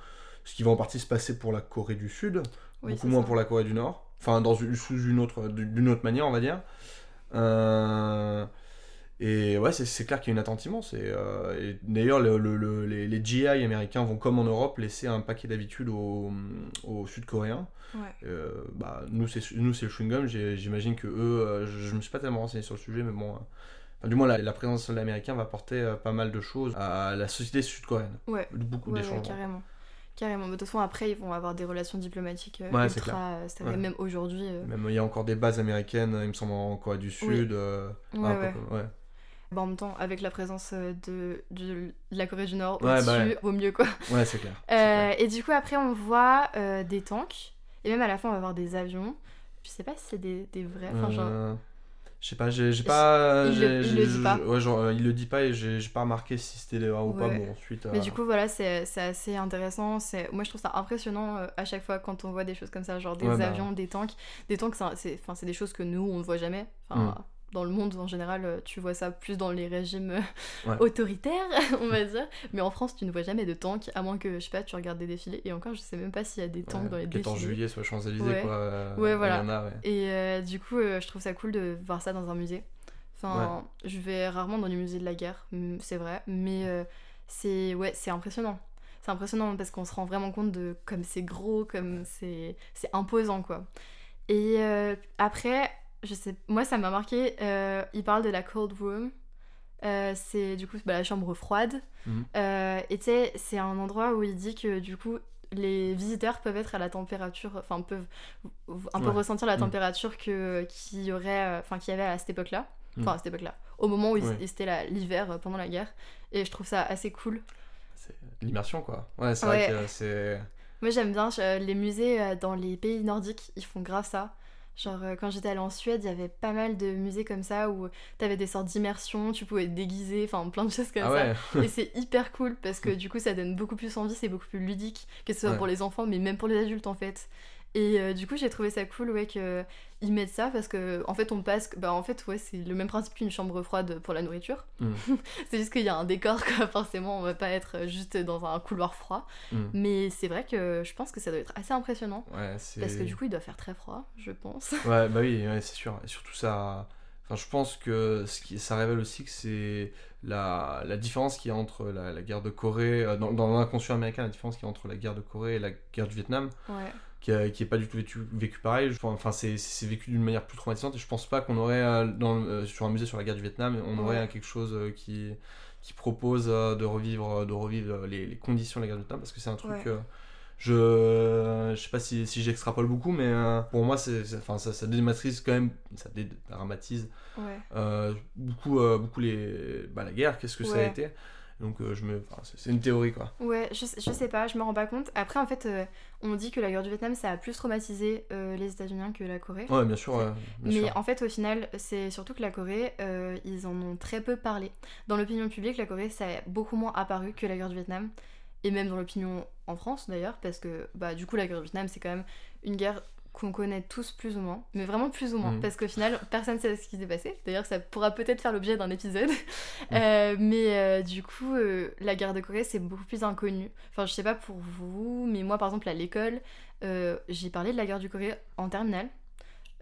Ce qui va en partie se passer pour la Corée du Sud, Oui, beaucoup moins ça. pour la Corée du Nord. Enfin, dans sous une autre, d'une autre manière, on va dire. Euh, et ouais, c'est- clair qu'il y a une attentiment. euh, D'ailleurs, le- le- le- les, les GI américains vont, comme en Europe, laisser un paquet d'habitude aux, aux Sud-Coréens. Ouais. Euh, bah, nous, c'est le chewing-gum. J'imagine que eux, euh, je, je me suis pas tellement renseigné sur le sujet, mais bon. euh, enfin, du moins, la, la présence de l'américain va apporter euh, pas mal de choses à la société sud-coréenne. Ouais. Beaucoup Ouais, d'échanges. carrément. Carrément. Mais de toute façon, après, ils vont avoir des relations diplomatiques euh, Ouais, c'est ultra. Ouais. Même aujourd'hui. euh, Même il y a encore des bases américaines, il me semble, en Corée du Sud. euh, Ouais, un peu ouais. bah, en même temps, avec la présence euh, de, de, de la Corée du Nord Ouais, au-dessus, bah ouais. mieux quoi. Ouais, c'est clair. c'est Euh, clair. et du coup, après, on voit euh, des tanks. Et même à la fin, on va voir des avions. Je sais pas si c'est des, des vrais. Enfin, genre. Euh, Je sais pas, j'ai pas. Il le- il dit pas. Ouais, genre, euh, il le dit pas et j'ai pas remarqué si c'était des vrais ou pas. Bon, ensuite. Mais euh, du coup, voilà, c'est assez intéressant. Moi, je trouve ça impressionnant euh, à chaque fois quand on voit des choses comme ça, genre des bah. avions, des tanks. Des tanks, c'est des choses que nous, on ne voit jamais. Enfin, Mm. Dans le monde, en général, euh, tu vois ça plus dans les régimes euh, Ouais. autoritaires, on va dire. Mais en France, tu ne vois jamais de tanks, à moins que, je sais pas, tu regardes des défilés. Et encore, je sais même pas s'il y a des tanks ouais, dans les peut-être en défilés. juillet les Champs-Élysées, Ouais. quoi. euh, Ouais, y voilà. en a, ouais. Et euh, du coup, euh, je trouve ça cool de voir ça dans un musée. Enfin, je vais rarement dans les musées de la guerre, c'est vrai, mais c'est ouais, c'est impressionnant. C'est impressionnant parce qu'on se rend vraiment compte de comme c'est gros, comme c'est c'est imposant quoi. Et après, je sais, moi ça m'a marqué. euh, il parle de la cold room. Euh, c'est du coup bah, la chambre froide. Mhm. Euh, et tu sais, c'est un endroit où il dit que du coup les visiteurs peuvent être à la température, enfin peuvent un peu Ouais. ressentir la Mhm. température que qu'il y aurait, enfin qu'il y avait à cette époque-là, enfin Mhm. à cette époque-là, au moment où Ouais. c'était l'hiver pendant la guerre. Et je trouve ça assez cool. C'est l'immersion, quoi. Ouais, c'est Ouais. vrai que c'est. Moi j'aime bien je- les musées dans les pays nordiques, ils font grave ça. Genre euh, quand j'étais allée en Suède, il y avait pas mal de musées comme ça où t'avais des sortes d'immersion, tu pouvais te déguiser, enfin plein de choses comme Ah ça. Et c'est hyper cool parce que du coup ça donne beaucoup plus envie, c'est beaucoup plus ludique, que ce soit Ouais. pour les enfants mais même pour les adultes en fait. Et euh, du coup j'ai trouvé ça cool ouais que ils mettent ça parce que en fait on passe bah en fait ouais c'est le même principe qu'une chambre froide pour la nourriture. Mm. c'est juste qu'il y a un décor quoi forcément on va pas être juste dans un couloir froid. Mm. Mais c'est vrai que je pense que ça doit être assez impressionnant Ouais, parce que du coup il doit faire très froid je pense. Ouais, bah oui, ouais, c'est sûr. Et surtout, ça. Enfin, je pense que ce qui, ça révèle aussi que c'est la, la différence qu'il y a entre la, la guerre de Corée, euh, dans, dans l'inconscient américain, la différence qu'il y a entre la guerre de Corée et la guerre du Vietnam, Ouais. Qui, a- qui est pas du tout vécu, vécu pareil. Enfin, c'est vécu d'une manière plus traumatisante et je pense pas qu'on aurait, euh, dans, euh, sur un musée sur la guerre du Vietnam, on aurait Ouais. euh, quelque chose qui, qui propose de revivre, de revivre les, les conditions de la guerre du Vietnam parce que c'est un truc. Ouais. je, je sais pas si, si j'extrapole beaucoup, mais euh, pour moi, c'est, enfin, ça, ça dématrise quand même, ça dédramatise Ouais. euh, beaucoup, euh, beaucoup les, bah, la guerre, qu'est-ce que ça a été. Donc, euh, je me, enfin, c'est, une théorie quoi. Ouais, je, sais- je sais pas, je me rends pas compte. Après, en fait, euh, on dit que la guerre du Vietnam, ça a plus traumatisé euh, les États-Unis que la Corée. Ouais, bien sûr. ouais, bien Mais sûr. en fait, au final, c'est surtout que la Corée, ils en ont très peu parlé. Dans l'opinion publique, la Corée, ça a beaucoup moins apparu que la guerre du Vietnam. Et même dans l'opinion en France, d'ailleurs, parce que bah, du coup, la guerre du Vietnam, c'est quand même une guerre qu'on connaît tous plus ou moins, mais vraiment plus ou moins, Mhm. parce qu'au final, personne ne sait ce qui s'est passé. D'ailleurs, ça pourra peut-être faire l'objet d'un épisode. Euh, mais euh, du coup, euh, la guerre de Corée, c'est beaucoup plus inconnu. Enfin, je sais pas pour vous, mais moi, par exemple, à l'école, j'ai parlé de la guerre du Corée en terminale.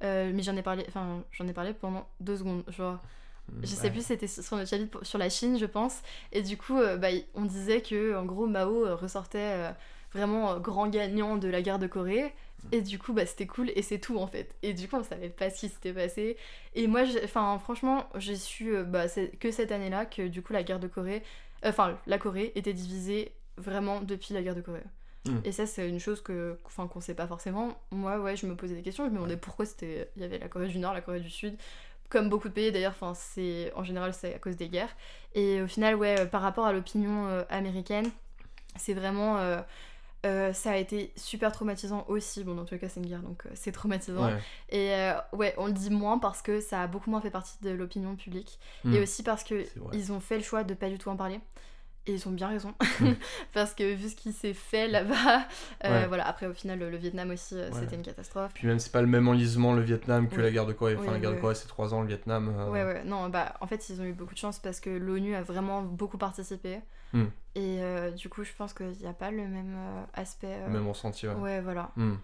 Mais j'en ai parlé, enfin, j'en ai parlé pendant deux secondes, genre. Je sais Ouais. plus, c'était sur notre chapitre sur la Chine, je pense. Et du coup, bah, on disait que, en gros, Mao ressortait vraiment grand gagnant de la guerre de Corée. Et du coup, bah, c'était cool et c'est tout en fait. Et du coup, on savait pas ce qui s'était passé. Et moi, enfin, franchement, j'ai su euh, bah, que cette année-là que du coup, la guerre de Corée, euh, enfin, la Corée était divisée vraiment depuis la guerre de Corée. Mm. Et ça, c'est une chose que, enfin, qu'on sait pas forcément. Moi, ouais, je me posais des questions. Je me demandais pourquoi c'était, il y avait la Corée du Nord, la Corée du Sud. Comme beaucoup de pays d'ailleurs, enfin, c'est en général c'est à cause des guerres. Et au final, ouais, euh, par rapport à l'opinion américaine, c'est vraiment euh, euh, ça a été super traumatisant aussi. Bon, dans tous les cas, c'est une guerre, donc euh, c'est traumatisant. Ouais. Et euh, ouais, on le dit moins parce que ça a beaucoup moins fait partie de l'opinion publique. Et aussi parce que ils ont fait le choix de pas du tout en parler. Et ils ont bien raison. Parce que vu ce qui s'est fait là-bas, euh, Ouais. voilà. Après, au final, le, le Vietnam aussi, euh, Ouais. c'était une catastrophe. Puis même, c'est pas le même enlisement le Vietnam que Oui. la guerre de Corée. Enfin, Oui, la guerre oui, de Corée, c'est 3 ans, le Vietnam. euh, Ouais, ouais, non, bah en fait, ils ont eu beaucoup de chance parce que l'ONU a vraiment beaucoup participé. Mm. Et euh, du coup, je pense qu'il n'y a pas le même aspect. euh, Même ressenti, ouais. ouais, voilà. Hmm.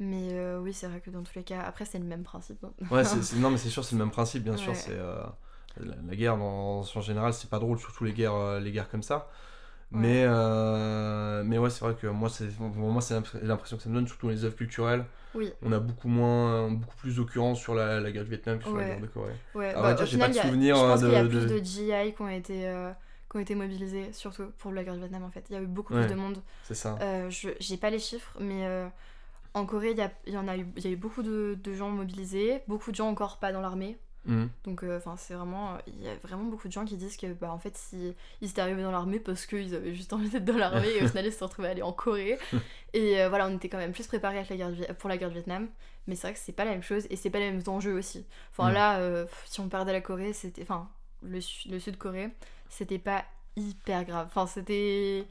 Mais oui, c'est vrai que dans tous les cas, après, c'est le même principe. hein. Ouais, c'est- non, mais c'est sûr, c'est le même principe, bien sûr. C'est la, la guerre, dans, en général, c'est pas drôle, surtout les guerres, euh, les guerres comme ça. Mais, euh, mais ouais, c'est vrai que moi, c'est moi, c'est l'impr- l'impression que ça me donne, surtout dans les œuvres culturelles. Oui, On a beaucoup moins, beaucoup plus d'occurrences sur la, la guerre du Vietnam que sur la guerre de Corée. ouais. À bah, vrai dire, j'ai pas de souvenir, je pense euh, qu'il y a de- plus de- de GI qui ont été, euh, qui ont été mobilisés, surtout pour la guerre du Vietnam en fait. Il y a eu beaucoup plus de monde. C'est ça. Euh, je j'ai pas les chiffres, mais en Corée, il y, a, il y en a eu, il y a eu beaucoup de, de gens mobilisés, beaucoup de gens encore pas dans l'armée. Hmm. Donc, euh, enfin, c'est vraiment. euh, Il y a vraiment beaucoup de gens qui disent que, bah, en fait, si ils étaient arrivés dans l'armée parce qu'ils avaient juste envie d'être dans l'armée et au final, ils se sont retrouvés à aller en Corée. Et euh, voilà, on était quand même plus préparés la guerre pour la guerre du Vietnam. Mais c'est vrai que c'est pas la même chose et c'est pas les mêmes enjeux aussi. Enfin, Mm. là, euh, si on perdait la Corée, c'était. Enfin, le, Su- le Sud-Corée, c'était pas hyper grave. Enfin, c'était.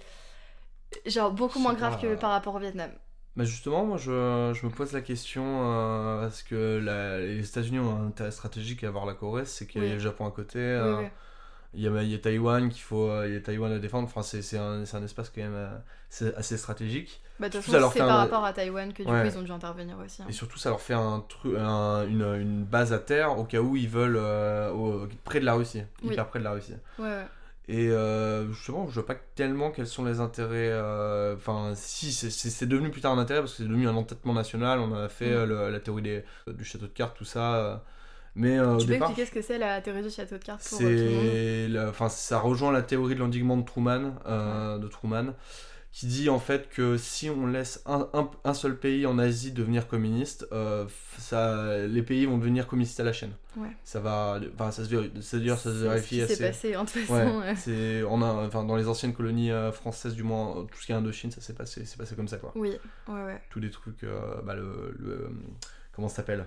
Genre beaucoup moins grave pas. que par rapport au Vietnam. Bah justement, moi je, je me pose la question euh, parce que la- les États-Unis ont un intérêt stratégique à avoir la Corée, c'est qu'il y a Oui. le Japon à côté, Oui, euh, oui. il y, a, il y a Taïwan qu'il faut, il y a Taïwan à défendre. Enfin, c'est c'est un, c'est un espace quand même euh, assez stratégique. Bah, de toute façon, c'est par un- rapport à Taïwan que du Ouais. coup, ils ont dû intervenir aussi. hein. Et surtout, ça leur fait un un- une, une base à terre au cas où ils veulent euh, au- près de la Russie, Oui. hyper près de la Russie. Ouais, ouais. Et euh, justement, je vois pas tellement quels sont les intérêts. euh, Enfin, si, c'est- devenu plus tard un intérêt parce que c'est devenu un entêtement national. On a fait Mm. euh, le- la théorie des, du château de cartes, tout ça. euh, Mais euh, Tu peux départ, expliquer ce que c'est la théorie du château de cartes pour euh, tout le monde? c'est, la- enfin, ça rejoint la théorie de l'endiguement de Truman, euh, de Truman, qui dit en fait que si on laisse un, un- un seul pays en Asie devenir communiste, euh, ça, les pays vont devenir communistes à la chaîne. Ouais. Ça va, enfin, ça se, c'est-à-dire, ça se C'est vérifie assez. s'est passé en toute Ouais, façon. ouais. c'est on a enfin dans les anciennes colonies euh, françaises du moins tout ce qui est Indochine ça s'est passé c'est passé comme ça quoi. Oui, ouais, ouais. Tous les trucs euh, bah le, le, comment ça s'appelle?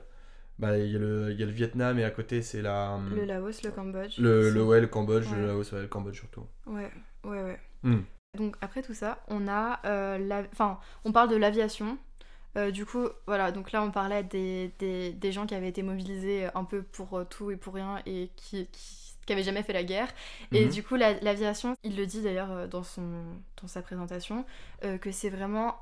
Bah il y a le il y a le Vietnam et à côté c'est la Le Laos, le Cambodge. Le, le ouais le Cambodge, le Laos, le Cambodge surtout. Ouais, ouais, ouais. Hmm. Donc après tout ça, on a euh, la... Enfin, on parle de l'aviation. Euh, du coup, voilà, donc là on parlait des, des, des gens qui avaient été mobilisés un peu pour euh, tout et pour rien et qui, qui, qui avaient jamais fait la guerre. Et Mhm. du coup, la- l'aviation, il le dit d'ailleurs euh, dans, son, dans sa présentation, euh, que c'est vraiment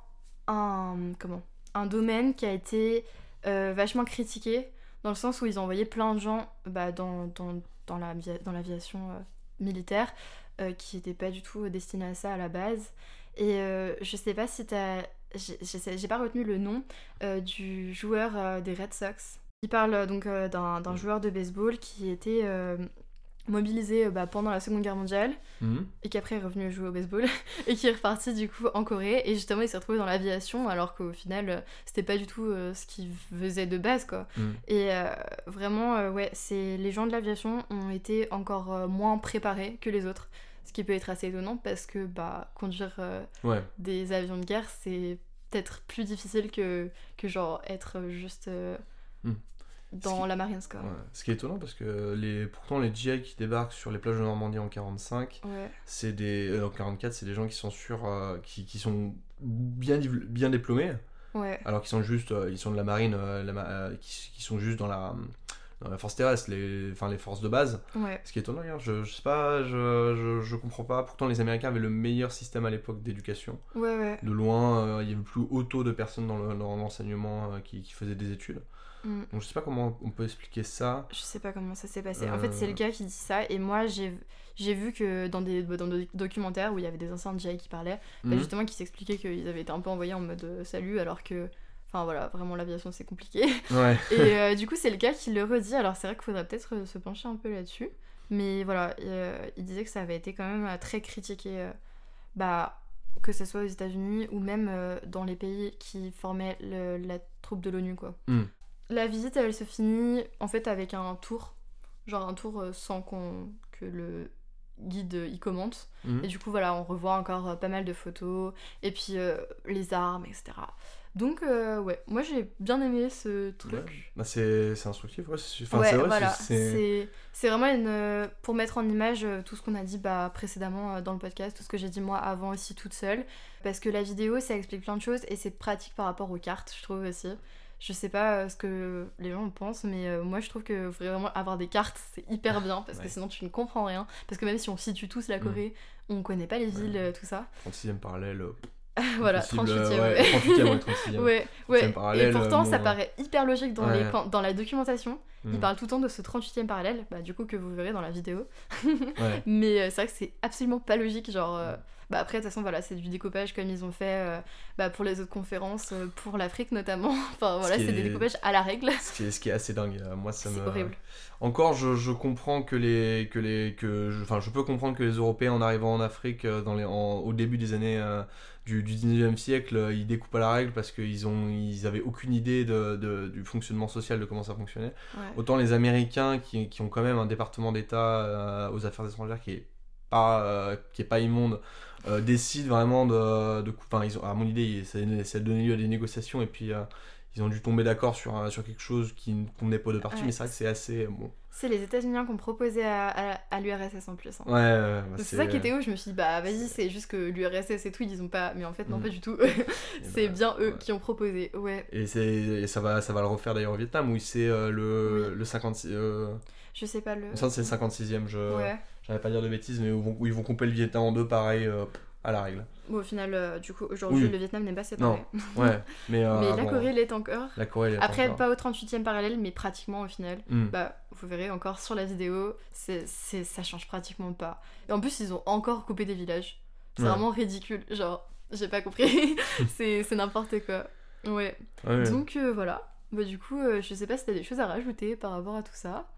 un, comment, un domaine qui a été euh, vachement critiqué dans le sens où ils ont envoyé plein de gens bah, dans, dans, dans l'avi- dans l'aviation euh, militaire euh, qui n'étaient pas du tout destinés à ça à la base. Et euh, je sais pas si t'as. j'ai- pas retenu le nom euh, du joueur euh, des Red Sox. Il parle donc d'un d'un joueur de baseball qui était mobilisé bah, pendant la Seconde Guerre mondiale Mhm. et qui après est revenu jouer au baseball et qui est reparti du coup en Corée et justement il s'est retrouvé dans l'aviation alors qu'au final c'était pas du tout euh, ce qu'il faisait de base quoi Mhm. et euh, vraiment euh, ouais c'est les gens de l'aviation ont été encore moins préparés que les autres ce qui peut être assez étonnant parce que bah conduire euh, Ouais. des avions de guerre c'est peut-être plus difficile que que genre être juste euh, Mhm. dans qui- la Marines quoi Ouais. Ce qui est étonnant parce que les pourtant les GI qui débarquent sur les plages de Normandie en 45, ouais c'est des euh, en 44, c'est des gens qui sont sur euh, qui, qui sont bien bien diplômés. alors qu'ils sont juste ils sont de la marine la ma- qui, qui sont juste dans la dans la force terrestre les enfin les forces de base ouais ce qui est étonnant regarde, je, je sais pas je, je, je comprends pas pourtant les américains avaient le meilleur système à l'époque d'éducation ouais ouais de loin euh, il y avait le plus haut taux de personnes dans le- l'enseignement euh, qui, qui faisaient des études Mm. donc je sais pas comment on peut expliquer ça Je sais pas comment ça s'est passé. En fait, c'est Euh. le gars qui dit ça, et moi, j'ai j'ai vu que dans des, dans des documentaires où il y avait des anciens GI qui parlaient, bah, Mhm. justement, qui s'expliquaient qu'ils avaient été un peu envoyés en mode euh, salut, alors que. Enfin voilà, vraiment l'aviation c'est compliqué. Ouais. Et euh, du coup, c'est le gars qui le redit. Alors, c'est vrai qu'il faudrait peut-être euh, se pencher un peu là-dessus. Mais voilà, euh, il disait que ça avait été quand même très critiqué, euh, bah, que ce soit aux États-Unis ou même dans les pays qui formaient le- la troupe de l'ONU, quoi. Mm. La visite, elle se finit en fait avec un tour, genre un tour sans qu'on que le guide y commente. Mhm. Et du coup, voilà, on revoit encore pas mal de photos, et puis les armes, etc. Donc, euh, ouais, moi j'ai bien aimé ce truc. Ouais. Bah, c'est c'est instructif, ouais. c'est- Enfin, ouais, c'est vrai, voilà, c'est- vraiment une, euh, pour mettre en image euh, tout ce qu'on a dit bah, précédemment dans le podcast, tout ce que j'ai dit moi avant aussi toute seule. Parce que la vidéo, ça explique plein de choses et c'est pratique par rapport aux cartes, je trouve aussi. Je sais pas ce que les gens en pensent, mais moi je trouve que vraiment avoir des cartes, c'est hyper bien parce Ouais. que sinon tu ne comprends rien. Parce que même si on situe tous la Mm. Corée, on connaît pas les villes, tout ça. 36e parallèle. Euh, voilà, impossible, 38 e euh, ouais, 38e, ouais, 36e. Ouais, ouais. Troisième parallèle, et pourtant, bon, ça euh, paraît hyper logique dans, les, ouais. dans la documentation. Mm. Il parle tout le temps de ce 38e parallèle, bah, du coup, que vous verrez dans la vidéo. Mais euh, c'est vrai que c'est absolument pas logique. Genre, euh, bah, après, de toute façon, voilà, c'est du découpage comme ils ont fait euh, bah, pour les autres conférences, euh, pour l'Afrique notamment. enfin, voilà, c'est des est- découpages à la règle. Ce qui est, ce qui est assez dingue. euh, Moi, ça me. horrible. Encore, je, je comprends que les que les que je, enfin, je peux comprendre que les Européens en arrivant en Afrique dans les en- au début des années du, du 19e siècle, ils découpent à la règle parce qu'ils ils avaient aucune idée de, de- du fonctionnement social de comment ça fonctionnait. Ouais. Autant les Américains qui, qui ont quand même un département d'État euh, aux affaires étrangères qui est pas euh, qui est pas immonde euh, décident vraiment de, de enfin ils ont à mon idée ça, ça a donné lieu à des négociations et puis euh, ils ont dû tomber d'accord sur, un- sur quelque chose qui ne convenait pas aux deux parties Ouais. mais c'est vrai que c'est assez bon C'est les États-Unis qui ont proposé à, à, à l'URSS en plus. hein. ouais, bah, C'est ça qui était ouf, je me suis dit, bah vas-y, c'est juste que l'URSS et tout, ils ont pas. Mais en fait, non, Mm. pas du tout. Et c'est bah, bien eux ouais. qui ont proposé. Ouais, et, et ça, va, ça va le refaire d'ailleurs au Vietnam où c'est euh, le, Oui. le 56 euh, je sais pas le. c'est le 56e je Ouais. J'arrive pas à dire de bêtises mais où, vont- où ils vont couper le Vietnam en deux pareil euh, à la règle Bon, au final, euh, du coup, aujourd'hui, Oui. le Vietnam n'est pas séparé. ouais mais, euh, mais la Corée l'est encore. la Corée elle est Après, encore. pas au 38e parallèle, mais pratiquement au final. Hmm. Bah, vous verrez encore sur la vidéo, c'est, c'est, ça change pratiquement pas. Et en plus, ils ont encore coupé des villages. C'est Ouais. vraiment ridicule. Genre, j'ai pas compris. c'est, c'est n'importe quoi. Ouais. Ouais. Donc voilà. Bah, du coup, je sais pas si t'as des choses à rajouter par rapport à tout ça.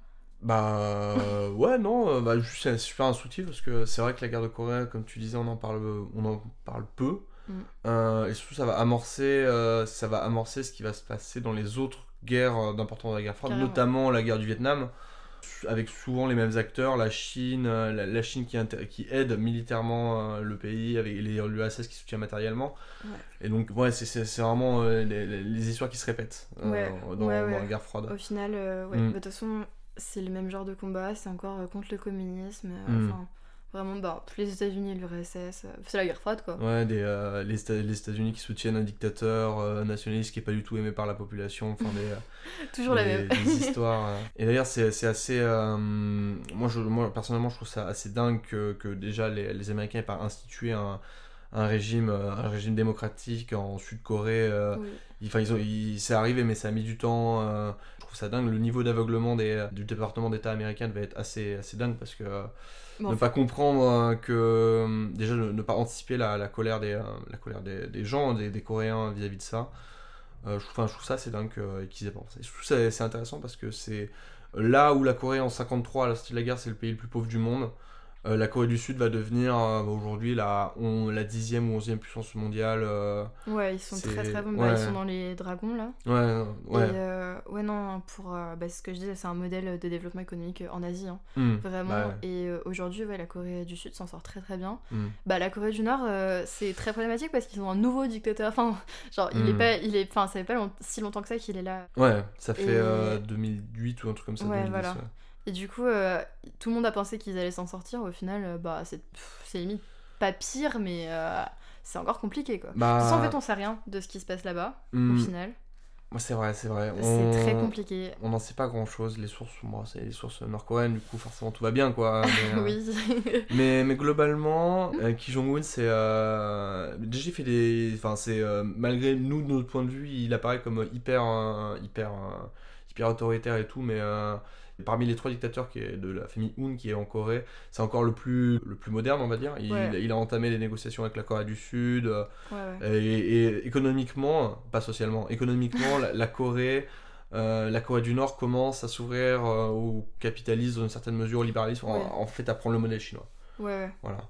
Bah euh, ouais non, euh, bah juste c'est super instructif parce que c'est vrai que la guerre de Corée, comme tu disais, on en parle, on en parle peu. Mm. Euh, et surtout ça va amorcer, euh, ça va amorcer ce qui va se passer dans les autres guerres d'importance de la guerre froide, Carrément. notamment la guerre du Vietnam, avec souvent les mêmes acteurs, la Chine, la, la Chine qui, aide militairement le pays, avec les l'URSS qui soutient matériellement. Ouais. Et donc ouais, c'est- vraiment euh, les, les- histoires qui se répètent Ouais, dans, ouais, dans ouais. la guerre froide. Au final. Mm. Bah, De toute façon, c'est le même genre de combat. C'est encore euh, contre le communisme. euh, Mm. Enfin, vraiment, bah, les États-Unis et l'URSS. euh, c'est la guerre froide, quoi. Ouais, des, euh, les, Éta- les États-Unis qui soutiennent un dictateur euh, nationaliste qui est pas du tout aimé par la population, enfin des, euh, Toujours la des- même. des histoires. Et d'ailleurs, c'est assez. moi, je, moi, personnellement, je trouve ça assez dingue que, que déjà les, les Américains aient pas institué un, un régime, euh, un régime démocratique en Sud-Corée. euh, Oui. ils- Enfin, ils ils- c'est arrivé, mais ça a mis du temps. euh, je trouve ça dingue. Le niveau d'aveuglement des, du département d'État américain devait être assez, assez dingue parce que euh, ne pas comprendre euh, que euh, déjà ne, ne pas anticiper la, la colère des euh, la colère des, des gens des, des Coréens vis-à-vis de ça Euh, je, trouve, enfin, je trouve ça c'est dingue euh, qu'ils aient pensé je trouve ça c'est intéressant parce que c'est là où la Corée en 53 à la sortie de la guerre c'est le pays le plus pauvre du monde euh, la Corée du Sud va devenir euh, aujourd'hui la, on, la dixième ou onzième puissance mondiale euh, Ouais, ils sont très très bons. Bah, ils sont dans les dragons là. ouais ouais Et ouais, non, pour. bah, ce que je disais, c'est un modèle de développement économique en Asie. hein, Hmm. vraiment. Bah ouais. Et aujourd'hui, ouais, la Corée du Sud s'en sort très très bien. Hmm. Bah, la Corée du Nord, c'est très problématique parce qu'ils ont un nouveau dictateur. Enfin, genre, il est Hmm. pas. Il est, enfin, ça fait pas long- si longtemps que ça qu'il est là. ouais ça fait Et- euh, 2008 ou un truc comme ça Ouais, 2010, voilà. Et du coup, euh, tout le monde a pensé qu'ils allaient s'en sortir. Au final, euh, bah, c'est pff, c'est limite pas pire, mais euh, c'est encore compliqué quoi. Bah, De toute façon, en fait, on sait rien de ce qui se passe là-bas, hmm. au final. Ouais, c'est vrai c'est vrai C'est très compliqué. on n'en sait pas grand chose. Les sources, bon, c'est les sources nord-coréennes, du coup, forcément, tout va bien, quoi. Mais, euh, oui. mais, mais globalement, euh, Kim Jong-un, c'est. euh, déjà, fait des. Enfin, c'est. malgré nous, de notre point de vue, il apparaît comme hyper. hyper. Autoritaire et tout, mais. euh, Parmi les trois dictateurs qui est de la famille Un qui est en Corée, c'est encore le plus, le plus moderne, on va dire. Il, Ouais. il a entamé les négociations avec la Corée du Sud. euh, Ouais, ouais. et, et économiquement, pas socialement, économiquement, la, la Corée. euh, la Corée du Nord commence à s'ouvrir euh, au capitalisme dans une certaine mesure, au libéralisme, en- fait à prendre le modèle chinois. Ouais. Voilà.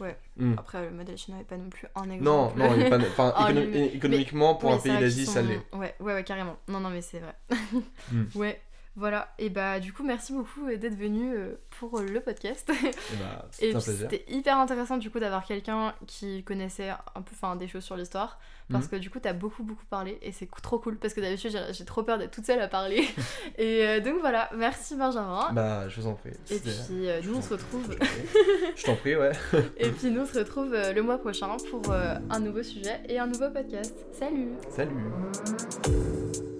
Ouais. Hmm. Après, le modèle chinois n'est pas non plus un exemple. Non, non, il est pas, enfin, En écono- lui-même. économiquement, pour un pays d'Asie, ça l'est. Ouais, ouais, ouais, carrément. Non, non, mais c'est vrai. Hmm. Ouais, voilà. Et bah, du coup, merci beaucoup euh, d'être venu euh, pour euh, le podcast. Et bah, Et plaisir. c'était hyper intéressant du coup d'avoir quelqu'un qui connaissait un peu enfin, des choses sur l'histoire. Parce Mhm. que du coup, t'as beaucoup, beaucoup parlé. Et c'est trop cool parce que d'habitude, j'ai- trop peur d'être toute seule à parler. et euh, donc voilà, merci Benjamin. Bah, je vous en prie. et puis, euh, nous, on se retrouve. je t'en prie. Ouais. et puis, nous, on se retrouve le mois prochain pour euh, un nouveau sujet et un nouveau podcast. Salut! Salut.